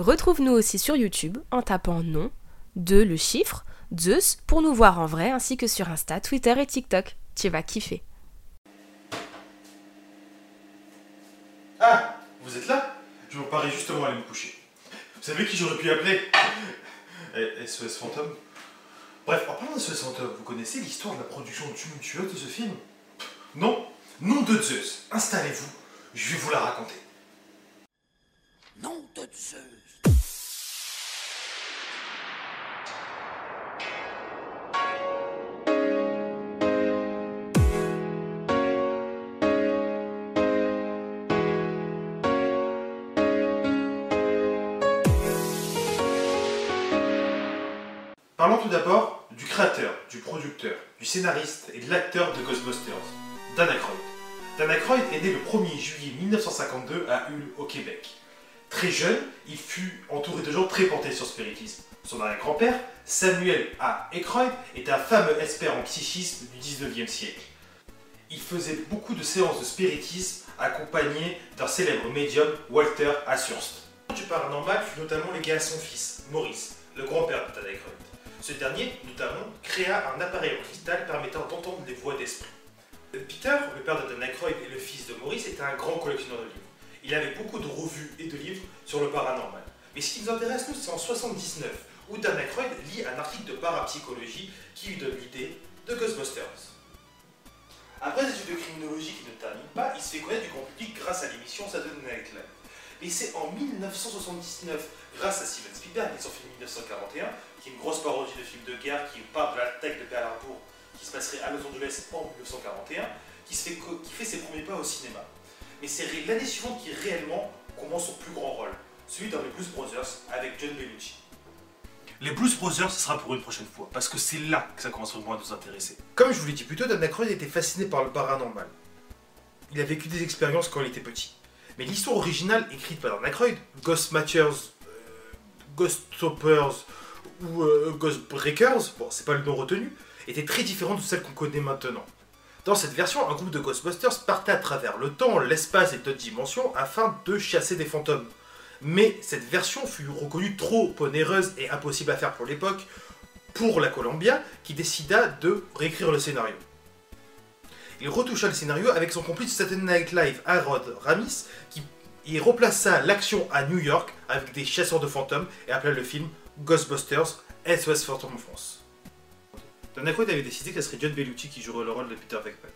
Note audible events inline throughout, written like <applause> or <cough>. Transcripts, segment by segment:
Retrouve-nous aussi sur YouTube en tapant nom, de le chiffre, Zeus pour nous voir en vrai ainsi que sur Insta, Twitter et TikTok. Tu vas kiffer. Ah, vous êtes là? Je me parais justement à aller me coucher. Vous savez qui j'aurais pu appeler? Eh, SOS Fantôme Bref, en parlant de SOS Fantôme, vous connaissez l'histoire de la production tumultueuse de ce film? Non? Nom de Zeus, installez-vous, je vais vous la raconter. Nom de Zeus. Parlons tout d'abord du créateur, du producteur, du scénariste et de l'acteur de Ghostbusters, Dan Aykroyd. Dan Aykroyd est né le 1er juillet 1952 à Hull, au Québec. Très jeune, il fut entouré de gens très portés sur le spiritisme. Son arrière-grand-père, Samuel A. Aykroyd, est un fameux expert en psychisme du 19e siècle. Il faisait beaucoup de séances de spiritisme accompagné d'un célèbre médium, Walter Ashurst. Du paranormal fut notamment légué à son fils, Maurice, le grand-père de Dan Aykroyd. Ce dernier, notamment, créa un appareil en cristal permettant d'entendre les voix d'esprit. Peter, le père de Dan Aykroyd et le fils de Maurice, était un grand collectionneur de livres. Il avait beaucoup de revues et de livres sur le paranormal. Mais ce qui nous intéresse, nous, c'est en 79, où Dan Aykroyd lit un article de parapsychologie qui lui donne l'idée de Ghostbusters. Après des études de criminologie qui ne terminent pas, il se fait connaître du grand public grâce à l'émission Saturday Night Live. Et c'est en 1979, grâce à Steven Spielberg et son film 1941, qui est une grosse parodie de film de guerre qui parle de l'attaque de Pearl Harbor qui se passerait à Los Angeles en 1941, qui, se fait, qui fait ses premiers pas au cinéma. Mais c'est l'année suivante qui réellement commence son plus grand rôle, celui dans les Blues Brothers avec John Belushi. Les Blues Brothers, ce sera pour une prochaine fois, parce que c'est là que ça commence vraiment à nous intéresser. Comme je vous l'ai dit plus tôt, Dan Aykroyd était fasciné par le paranormal. Il a vécu des expériences quand il était petit. Mais l'histoire originale écrite par Dan Aykroyd, Ghostmatchers, euh, Ghoststoppers ou euh, Ghostbreakers, bon, c'est pas le nom retenu, était très différente de celle qu'on connaît maintenant. Dans cette version, un groupe de Ghostbusters partait à travers le temps, l'espace et d'autres dimensions afin de chasser des fantômes. Mais cette version fut reconnue trop onéreuse et impossible à faire pour l'époque pour la Columbia qui décida de réécrire le scénario. Il retoucha le scénario avec son complice Saturday Night Live, Harold Ramis, qui y replaça l'action à New York avec des chasseurs de fantômes et appela le film Ghostbusters SOS Phantom France. Dan Aykroyd avait décidé que ce serait John Belushi qui jouerait le rôle de Peter Venkman.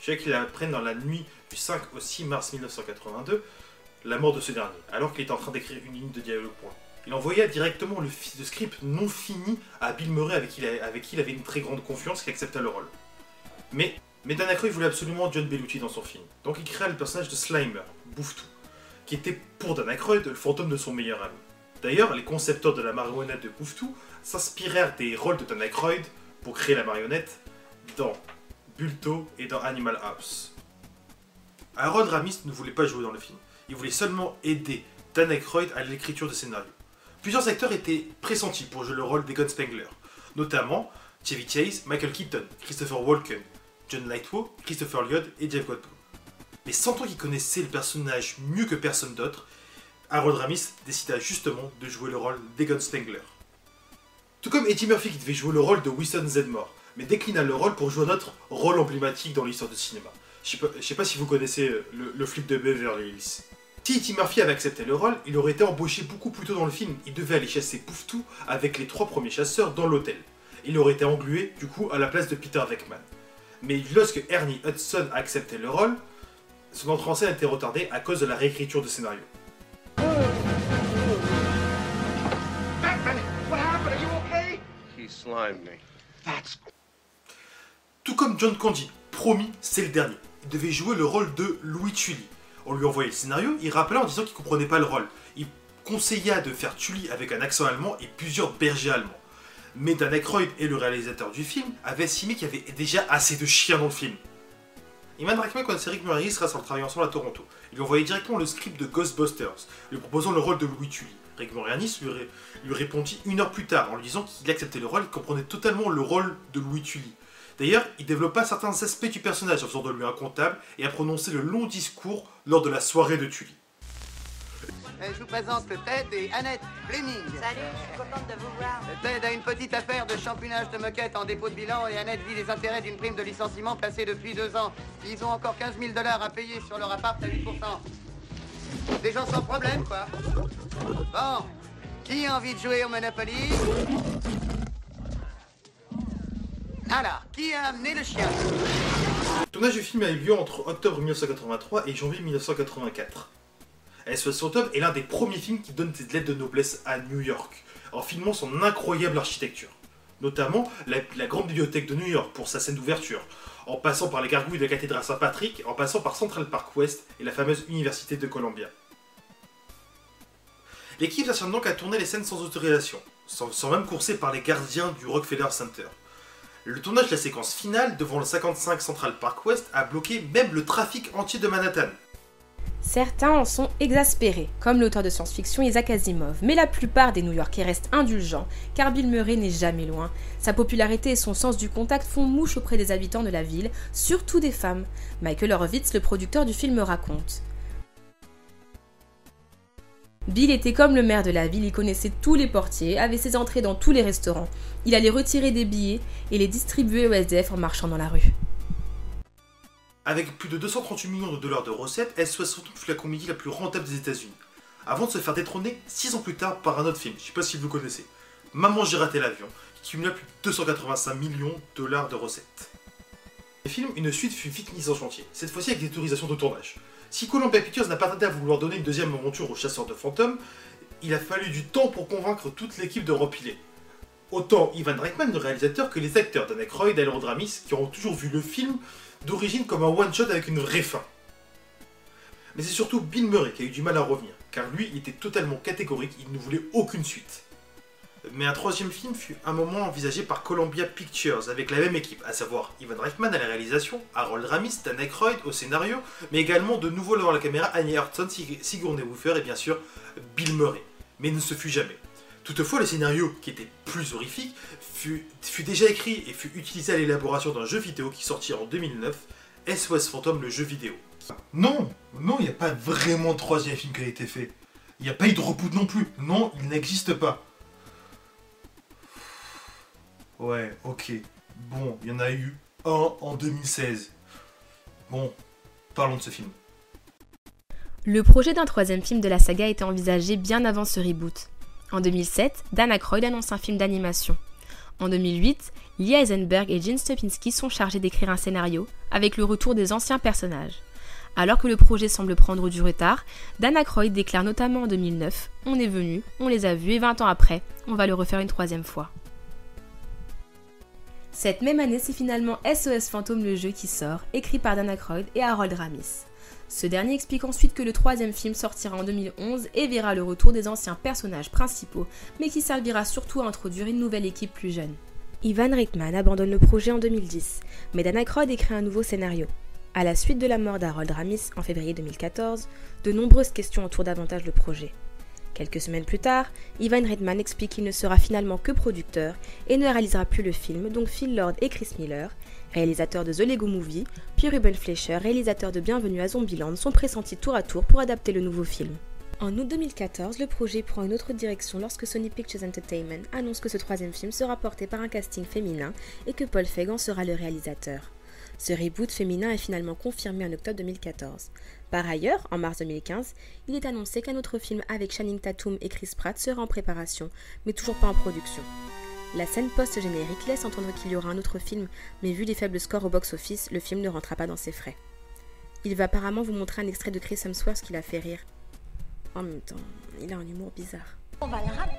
Je sais qu'il apprenne dans la nuit du 5 au 6 mars 1982 la mort de ce dernier, alors qu'il était en train d'écrire une ligne de dialogue pour lui. Il envoya directement le, script non fini à Bill Murray avec qui, il il avait une très grande confiance qui accepta le rôle. Mais, mais Dan voulait absolument John Belushi dans son film, donc il créa le personnage de Slimer, Bouffe-tout, qui était pour Dan Aykroyd le fantôme de son meilleur ami. D'ailleurs, les concepteurs de la marionnette de Bouffe-tout s'inspirèrent des rôles de Dan Aykroyd pour créer la marionnette dans Bulto et dans Animal House. Harold Ramis ne voulait pas jouer dans le film. Il voulait seulement aider Dan Aykroyd à l'écriture de scénario. Plusieurs acteurs étaient pressentis pour jouer le rôle d'Egon Spengler, notamment Chevy Chase, Michael Keaton, Christopher Walken, John Lightfoot, Christopher Lloyd et Jeff Goldblum. Mais sentant qu'il connaissait le personnage mieux que personne d'autre, Harold Ramis décida justement de jouer le rôle d'Egon Spengler. Tout comme Eddie Murphy qui devait jouer le rôle de Winston Zedmore, mais déclina le rôle pour jouer un autre rôle emblématique dans l'histoire du cinéma. Je je sais pas si vous connaissez le, flip de Beverly Hills. Si Eddie Murphy avait accepté le rôle, il aurait été embauché beaucoup plus tôt dans le film. Il devait aller chasser Pouftou avec les trois premiers chasseurs dans l'hôtel. Il aurait été englué, du coup, à la place de Peter Venkman. Mais lorsque Ernie Hudson a accepté le rôle, son entrée en scène a été retardée à cause de la réécriture du scénario. Tout comme John Candy, promis, c'est le dernier. Il devait jouer le rôle de Louis Tully. On lui envoyait le scénario, il rappela en disant qu'il comprenait pas le rôle. Il conseilla de faire Tully avec un accent allemand et plusieurs bergers allemands. Mais Dan Aykroyd et le réalisateur du film avaient estimé qu'il y avait déjà assez de chiens dans le film. Iman Rakhmet connaissait Rick Moranis grâce à leur travail ensemble à Toronto. Il lui envoyait directement le script de Ghostbusters, lui proposant le rôle de Louis Tully. Rick Moranis lui, lui répondit une heure plus tard en lui disant qu'il acceptait le rôle et comprenait totalement le rôle de Louis Tully. D'ailleurs, il développa certains aspects du personnage en faisant de lui un comptable et a prononcé le long discours lors de la soirée de Tully. Euh, Je vous présente Ted et Annette Fleming. Salut, je suis contente de vous voir. Ted a une petite affaire de champouinage de moquette en dépôt de bilan et Annette vit les intérêts d'une prime de licenciement placée depuis deux ans. Ils ont encore 15 000 dollars à payer sur leur appart à 8%. Des gens sans problème, quoi. Bon, qui a envie de jouer au Monopoly? Alors, qui a amené le chien? Le tournage du film a eu lieu entre octobre 1983 et janvier 1984. SOS Fantôme est l'un des premiers films qui donne ses lettres de noblesse à New York, en filmant son incroyable architecture. Notamment la, grande bibliothèque de New York pour sa scène d'ouverture, en passant par les gargouilles de la cathédrale Saint-Patrick, en passant par Central Park West et la fameuse Université de Columbia. L'équipe s'acharne donc à tourner les scènes sans autorisation, sans même courser par les gardiens du Rockefeller Center. Le tournage de la séquence finale devant le 55 Central Park West a bloqué même le trafic entier de Manhattan. Certains en sont exaspérés, comme l'auteur de science-fiction Isaac Asimov, mais la plupart des New-Yorkais restent indulgents, car Bill Murray n'est jamais loin. Sa popularité et son sens du contact font mouche auprès des habitants de la ville, surtout des femmes. Michael Horowitz, le producteur du film, raconte. Bill était comme le maire de la ville, il connaissait tous les portiers, avait ses entrées dans tous les restaurants. Il allait retirer des billets et les distribuer aux SDF en marchant dans la rue. Avec plus de 238 millions de dollars de recettes, SOS Fantôme fut la comédie la plus rentable des États-Unis. Avant de se faire détrôner 6 ans plus tard par un autre film, je sais pas si vous connaissez, Maman j'ai raté l'avion, qui cumula plus de 285 millions de dollars de recettes. Le film, une suite fut vite mise en chantier, cette fois-ci avec des autorisations de tournage. Si Columbia Pictures n'a pas tardé à vouloir donner une deuxième aventure aux chasseurs de fantômes, il a fallu du temps pour convaincre toute l'équipe de rempiler. Autant Ivan Reitman, le réalisateur, que les acteurs Dan Aykroyd et Harold Ramis, qui ont toujours vu le film d'origine comme un one-shot avec une vraie fin. Mais c'est surtout Bill Murray qui a eu du mal à revenir, car lui il était totalement catégorique, il ne voulait aucune suite. Mais un troisième film fut un moment envisagé par Columbia Pictures avec la même équipe, à savoir Ivan Reitman à la réalisation, Harold Ramis, Dan Aykroyd au scénario, mais également de nouveau devant la caméra Annie Hudson, Sig- Sigourney et bien sûr Bill Murray. Mais ne se fut jamais. Toutefois, le scénario, qui était plus horrifique, fut, fut déjà écrit et fut utilisé à l'élaboration d'un jeu vidéo qui sortit en 2009, SOS Phantom, le jeu vidéo. Non, non, il n'y a pas vraiment de troisième film qui a été fait. Il n'y a pas eu de reboot non plus. Non, il n'existe pas. Ouais, ok. Bon, il y en a eu un en 2016. Bon, parlons de ce film. Le projet d'un troisième film de la saga était envisagé bien avant ce reboot. En 2007, Dan Aykroyd annonce un film d'animation. En 2008, Lee Eisenberg et Gene Stupinski sont chargés d'écrire un scénario avec le retour des anciens personnages. Alors que le projet semble prendre du retard, Dan Aykroyd déclare notamment en 2009 On est venu, on les a vus et 20 ans après, on va le refaire une troisième fois. Cette même année, c'est finalement SOS Fantôme le jeu qui sort, écrit par Dan Aykroyd et Harold Ramis. Ce dernier explique ensuite que le troisième film sortira en 2011 et verra le retour des anciens personnages principaux, mais qui servira surtout à introduire une nouvelle équipe plus jeune. Ivan Reitman abandonne le projet en 2010, mais Dan Aykroyd écrit un nouveau scénario. À la suite de la mort d'Harold Ramis en février 2014, de nombreuses questions entourent davantage le projet. Quelques semaines plus tard, Ivan Reitman explique qu'il ne sera finalement que producteur et ne réalisera plus le film, donc Phil Lord et Chris Miller, réalisateurs de The Lego Movie, puis Ruben Fleischer, réalisateur de Bienvenue à Zombieland, sont pressentis tour à tour pour adapter le nouveau film. En août 2014, le projet prend une autre direction lorsque Sony Pictures Entertainment annonce que ce troisième film sera porté par un casting féminin et que Paul Feig sera le réalisateur. Ce reboot féminin est finalement confirmé en octobre 2014. Par ailleurs, en mars 2015, il est annoncé qu'un autre film avec Channing Tatum et Chris Pratt sera en préparation, mais toujours pas en production. La scène post-générique laisse entendre qu'il y aura un autre film, mais vu les faibles scores au box-office, le film ne rentrera pas dans ses frais. Il va apparemment vous montrer un extrait de Chris Hemsworth qui l'a fait rire. En même temps, il a un humour bizarre. On va le ramener.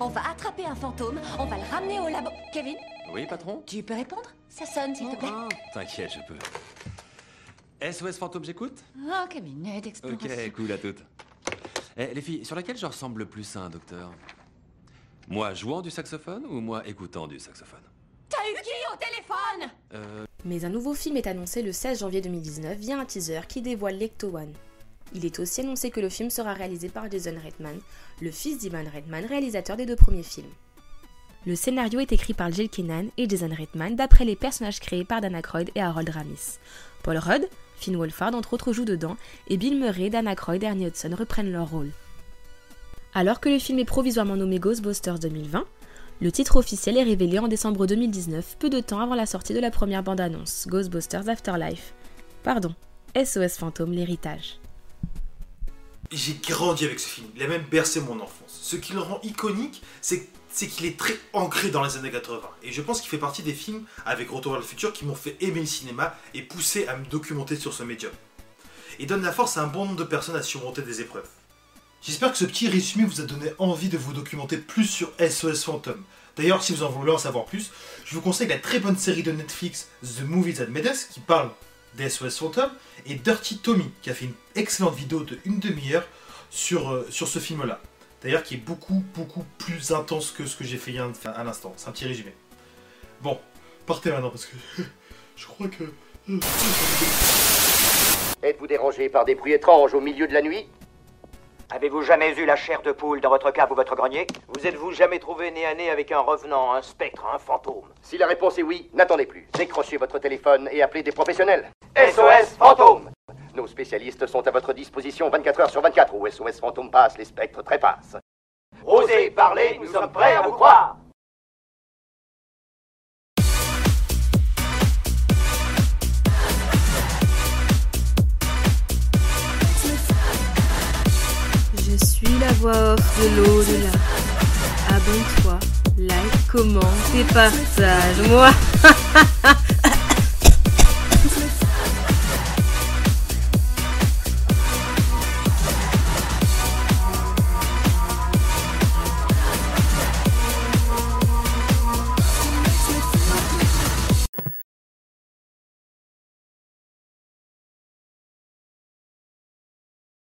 On va attraper un fantôme, on va le ramener au labo. Kevin, Oui, patron? Tu peux répondre? Ça sonne, s'il te plaît. T'inquiète, je peux. SOS Fantôme, j'écoute Oh, cabinet d'exploration. Ok, cool à toutes. Eh, les filles, sur laquelle je ressemble le plus à un docteur? Moi jouant du saxophone ou moi écoutant du saxophone? T'as eu qui au téléphone? Euh. Mais un nouveau film est annoncé le 16 janvier 2019 via un teaser qui dévoile l'Ecto One. Il est aussi annoncé que le film sera réalisé par Jason Reitman, le fils d'Ivan Reitman, réalisateur des deux premiers films. Le scénario est écrit par Jill Kennan et Jason Reitman d'après les personnages créés par Dan Aykroyd et Harold Ramis. Paul Rudd, Finn Wolfhard, entre autres, joue dedans, et Bill Murray, Dana Aykroyd et Ernie Hudson reprennent leur rôle. Alors que le film est provisoirement nommé Ghostbusters 2020, le titre officiel est révélé en décembre 2019, peu de temps avant la sortie de la première bande-annonce, Ghostbusters Afterlife. Pardon, SOS Fantôme, l'héritage. J'ai grandi avec ce film, il a même bercé mon enfance. Ce qui le rend iconique, c'est c'est qu'il est très ancré dans les années 80. Et je pense qu'il fait partie des films avec Retour vers le futur qui m'ont fait aimer le cinéma et poussé à me documenter sur ce médium. Et donne la force à un bon nombre de personnes à surmonter des épreuves. J'espère que ce petit résumé vous a donné envie de vous documenter plus sur SOS Phantom. D'ailleurs, si vous en voulez en savoir plus, je vous conseille la très bonne série de Netflix The Movies That Made qui parle des SOS Phantom et Dirty Tommy qui a fait une excellente vidéo de une demi-heure sur, euh, sur ce film-là. D'ailleurs, qui est beaucoup, beaucoup plus intense que ce que j'ai fait il y a un- à l'instant. C'est un petit résumé. Bon, partez maintenant parce que <laughs> je crois que. Êtes-vous dérangé par des bruits étranges au milieu de la nuit? Avez-vous jamais eu la chair de poule dans votre cave ou votre grenier? Vous êtes-vous jamais trouvé nez à nez avec un revenant, un spectre, un fantôme? Si la réponse est oui, n'attendez plus. Décrochez votre téléphone et appelez des professionnels. SOS fantôme Nos spécialistes sont à votre disposition 24 heures sur 24 où SOS Fantôme passe, les spectres trépassent. Osez parler, nous sommes prêts à vous croire Je suis la voix off de l'au-delà. Abonne-toi, like, commente et partage. Moi, <laughs>